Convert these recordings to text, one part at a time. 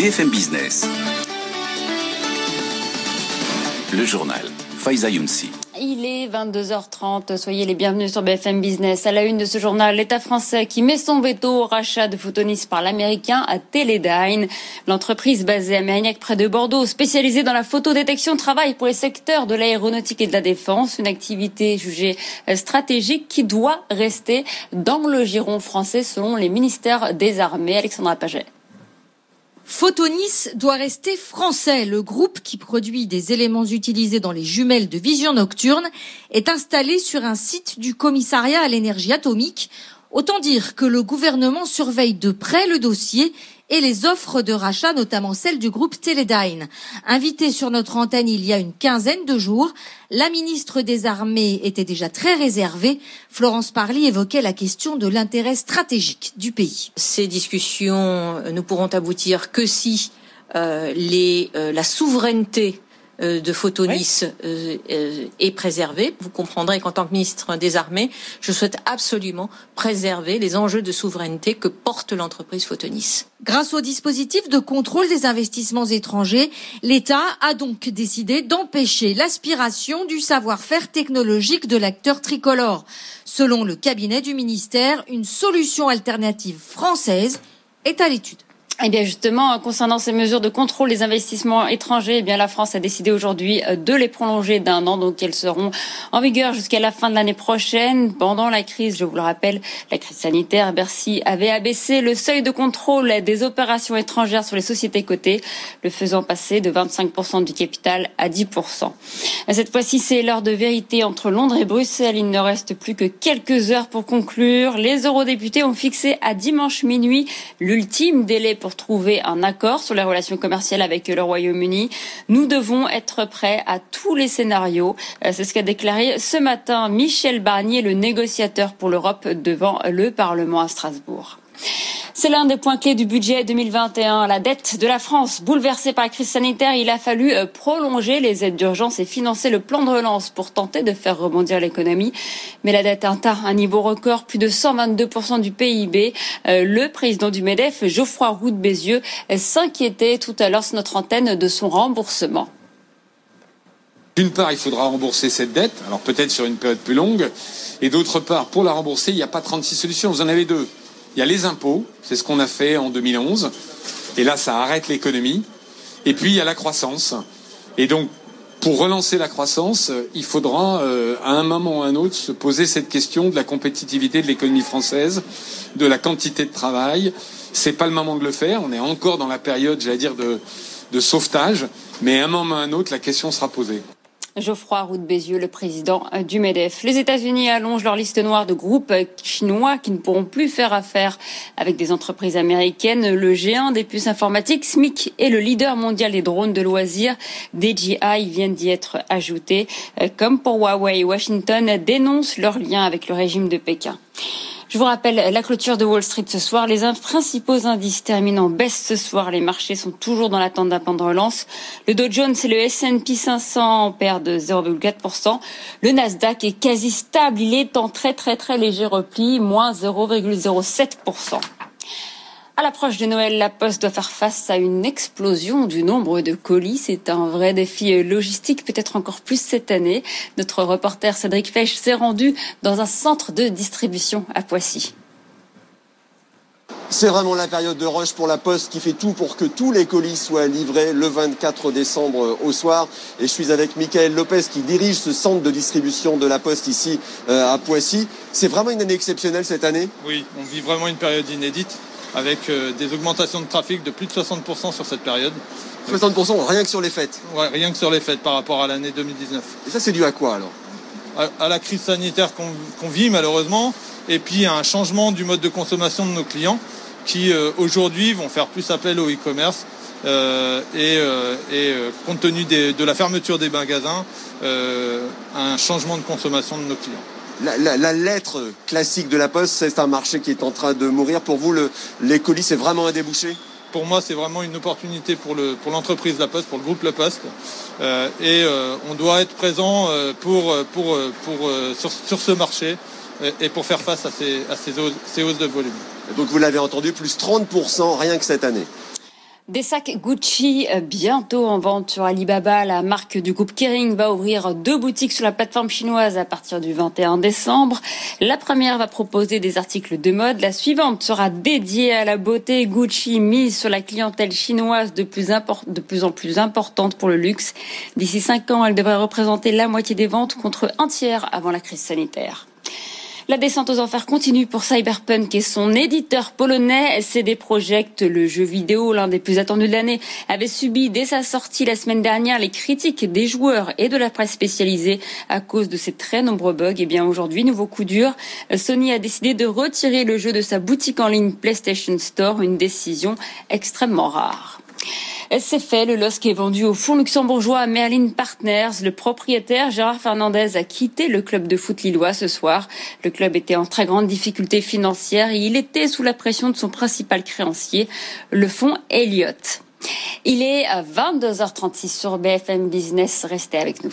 BFM Business. Le journal. Faiza Younsi. Il est 22h30, soyez les bienvenus sur BFM Business. À la une de ce journal, l'État français qui met son veto au rachat de Photonis par l'américain à Teledyne. L'entreprise basée à Mérignac près de Bordeaux, spécialisée dans la photodétection, travaille pour les secteurs de l'aéronautique et de la défense, une activité jugée stratégique qui doit rester dans le giron français selon les ministères des Armées. Alexandra Paget. Photonis doit rester français. Le groupe qui produit des éléments utilisés dans les jumelles de vision nocturne est installé sur un site du commissariat à l'énergie atomique. Autant dire que le gouvernement surveille de près le dossier et les offres de rachat, notamment celles du groupe Teledyne. Invitée sur notre antenne il y a une quinzaine de jours, la ministre des Armées était déjà très réservée. Florence Parly évoquait la question de l'intérêt stratégique du pays. Ces discussions ne pourront aboutir que si euh, euh, la souveraineté de Photonis euh, euh, est préservée. Vous comprendrez qu'en tant que ministre des Armées, je souhaite absolument préserver les enjeux de souveraineté que porte l'entreprise Photonis. Grâce au dispositif de contrôle des investissements étrangers, l'État a donc décidé d'empêcher l'aspiration du savoir-faire technologique de l'acteur tricolore. Selon le cabinet du ministère, une solution alternative française est à l'étude. Eh bien justement, concernant ces mesures de contrôle des investissements étrangers, eh bien la France a décidé aujourd'hui euh, de les prolonger d'un an, donc elles seront en vigueur jusqu'à la fin de l'année prochaine. Pendant la crise, je vous le rappelle, la crise sanitaire, Bercy avait abaissé le seuil de contrôle des opérations étrangères sur les sociétés cotées, le faisant passer de 25% du capital à 10%. Cette fois-ci, c'est l'heure de vérité entre Londres et Bruxelles. Il ne reste plus que quelques heures pour conclure. Les eurodéputés ont fixé à dimanche minuit l'ultime délai pour trouver un accord sur les relations commerciales avec le Royaume-Uni. Nous devons être prêts à tous les scénarios. Euh, c'est ce qu'a déclaré ce matin Michel Barnier, le négociateur pour l'Europe devant le Parlement à Strasbourg. C'est l'un des points clés du budget 2021. La dette de la France, bouleversée par la crise sanitaire, il a fallu euh, prolonger les aides d'urgence et financer le plan de relance pour tenter de faire rebondir l'économie. Mais la dette atteint un niveau record, plus de 122% du PIB. Euh, le président du MEDEF, Geoffroy Roux de Bézieux, s'inquiétait tout à l'heure sur notre antenne de son remboursement. D'une part, il faudra rembourser cette dette, alors peut-être sur une période plus longue, et d'autre part, pour la rembourser, il n'y a pas 36 solutions, vous en avez deux. Il y a les impôts, c'est ce qu'on a fait en 2011, et là ça arrête l'économie. Et puis il y a la croissance. Et donc pour relancer la croissance, il faudra euh, à un moment ou à un autre se poser cette question de la compétitivité de l'économie française, de la quantité de travail. C'est pas le moment de le faire. On est encore dans la période, j'allais dire, de, de sauvetage. Mais à un moment ou à un autre, la question sera posée. Geoffroy Roux de Bézieux, le président du MEDEF. Les États-Unis allongent leur liste noire de groupes chinois qui ne pourront plus faire affaire avec des entreprises américaines. Le géant des puces informatiques, SMIC, est le leader mondial des drones de loisirs. DJI viennent d'y être ajoutés. Comme pour Huawei, Washington dénonce leur lien avec le régime de Pékin. Je vous rappelle la clôture de Wall Street ce soir. Les principaux indices terminent en baisse ce soir. Les marchés sont toujours dans l'attente d'un plan de relance. Le Dow Jones et le S&P 500 en perdent de 0,4%. Le Nasdaq est quasi stable. Il est en très très très léger repli, moins 0,07%. À l'approche de Noël, la Poste doit faire face à une explosion du nombre de colis. C'est un vrai défi logistique, peut-être encore plus cette année. Notre reporter Cédric Fesch s'est rendu dans un centre de distribution à Poissy. C'est vraiment la période de rush pour la Poste qui fait tout pour que tous les colis soient livrés le 24 décembre au soir. Et je suis avec Michael Lopez qui dirige ce centre de distribution de la Poste ici euh, à Poissy. C'est vraiment une année exceptionnelle cette année? Oui, on vit vraiment une période inédite avec euh, des augmentations de trafic de plus de 60% sur cette période. 60% rien que sur les fêtes Ouais, rien que sur les fêtes par rapport à l'année 2019. Et ça, c'est dû à quoi alors? À, à, la crise sanitaire qu'on vit malheureusement, et puis à un changement du mode de consommation de nos clients qui aujourd'hui vont faire plus appel au e-commerce et, et compte tenu de la fermeture des magasins, un changement de consommation de nos clients la, lettre classique de la Poste, c'est un marché qui est en train de mourir. Pour vous, le, les colis, c'est vraiment un débouché? Pour moi, c'est vraiment une opportunité pour, l'entreprise La Poste, pour le groupe La Poste. Euh, et euh, on doit être présent euh, pour, sur, ce marché et pour faire face à ces, à ces hausses de volume. Donc vous l'avez entendu, plus 30% rien que cette année. Des sacs Gucci euh, bientôt en vente sur Alibaba. La marque du groupe Kering va ouvrir deux boutiques sur la plateforme chinoise à partir du 21 décembre. La première va proposer des articles de mode. La suivante sera dédiée à la beauté. Gucci mise sur la clientèle chinoise de plus, de plus en plus importante pour le luxe. D'ici cinq ans, elle devrait représenter la moitié des ventes contre un tiers avant la crise sanitaire. La descente aux enfers continue pour Cyberpunk et son éditeur polonais CD Projekt, le jeu vidéo l'un des plus attendus de l'année, avait subi dès sa sortie la semaine dernière les critiques des joueurs et de la presse spécialisée à cause de ses très nombreux bugs. Et bien aujourd'hui, nouveau coup dur, Sony a décidé de retirer le jeu de sa boutique en ligne PlayStation Store, une décision extrêmement rare. C'est fait, le LOSC est vendu au fonds luxembourgeois Merlin Partners. Le propriétaire, Gérard Fernandez, a quitté le club de foot lillois ce soir. Le club était en très grande difficulté financière et il était sous la pression de son principal créancier, le fonds Elliott. Il est à 22h36 sur BFM Business. Restez avec nous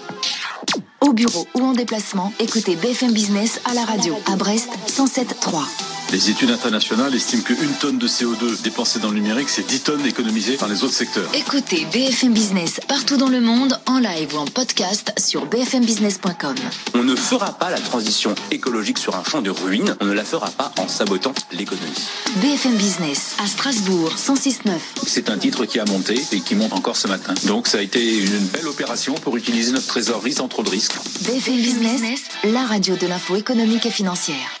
Au bureau ou en déplacement, écoutez BFM Business à la radio à Brest 107.3. Les études internationales estiment qu'une tonne de CO2 dépensée dans le numérique, c'est 10 tonnes économisées dans les autres secteurs. Écoutez BFM Business partout dans le monde, en live ou en podcast sur bfmbusiness.com. On ne fera pas la transition écologique sur un champ de ruines, on ne la fera pas en sabotant l'économie. BFM Business à Strasbourg 106.9. C'est un titre qui a monté et qui monte encore ce matin. Donc ça a été une belle opération pour utiliser notre trésorerie sans trop de risques. BFM Business, la radio de l'info économique et financière.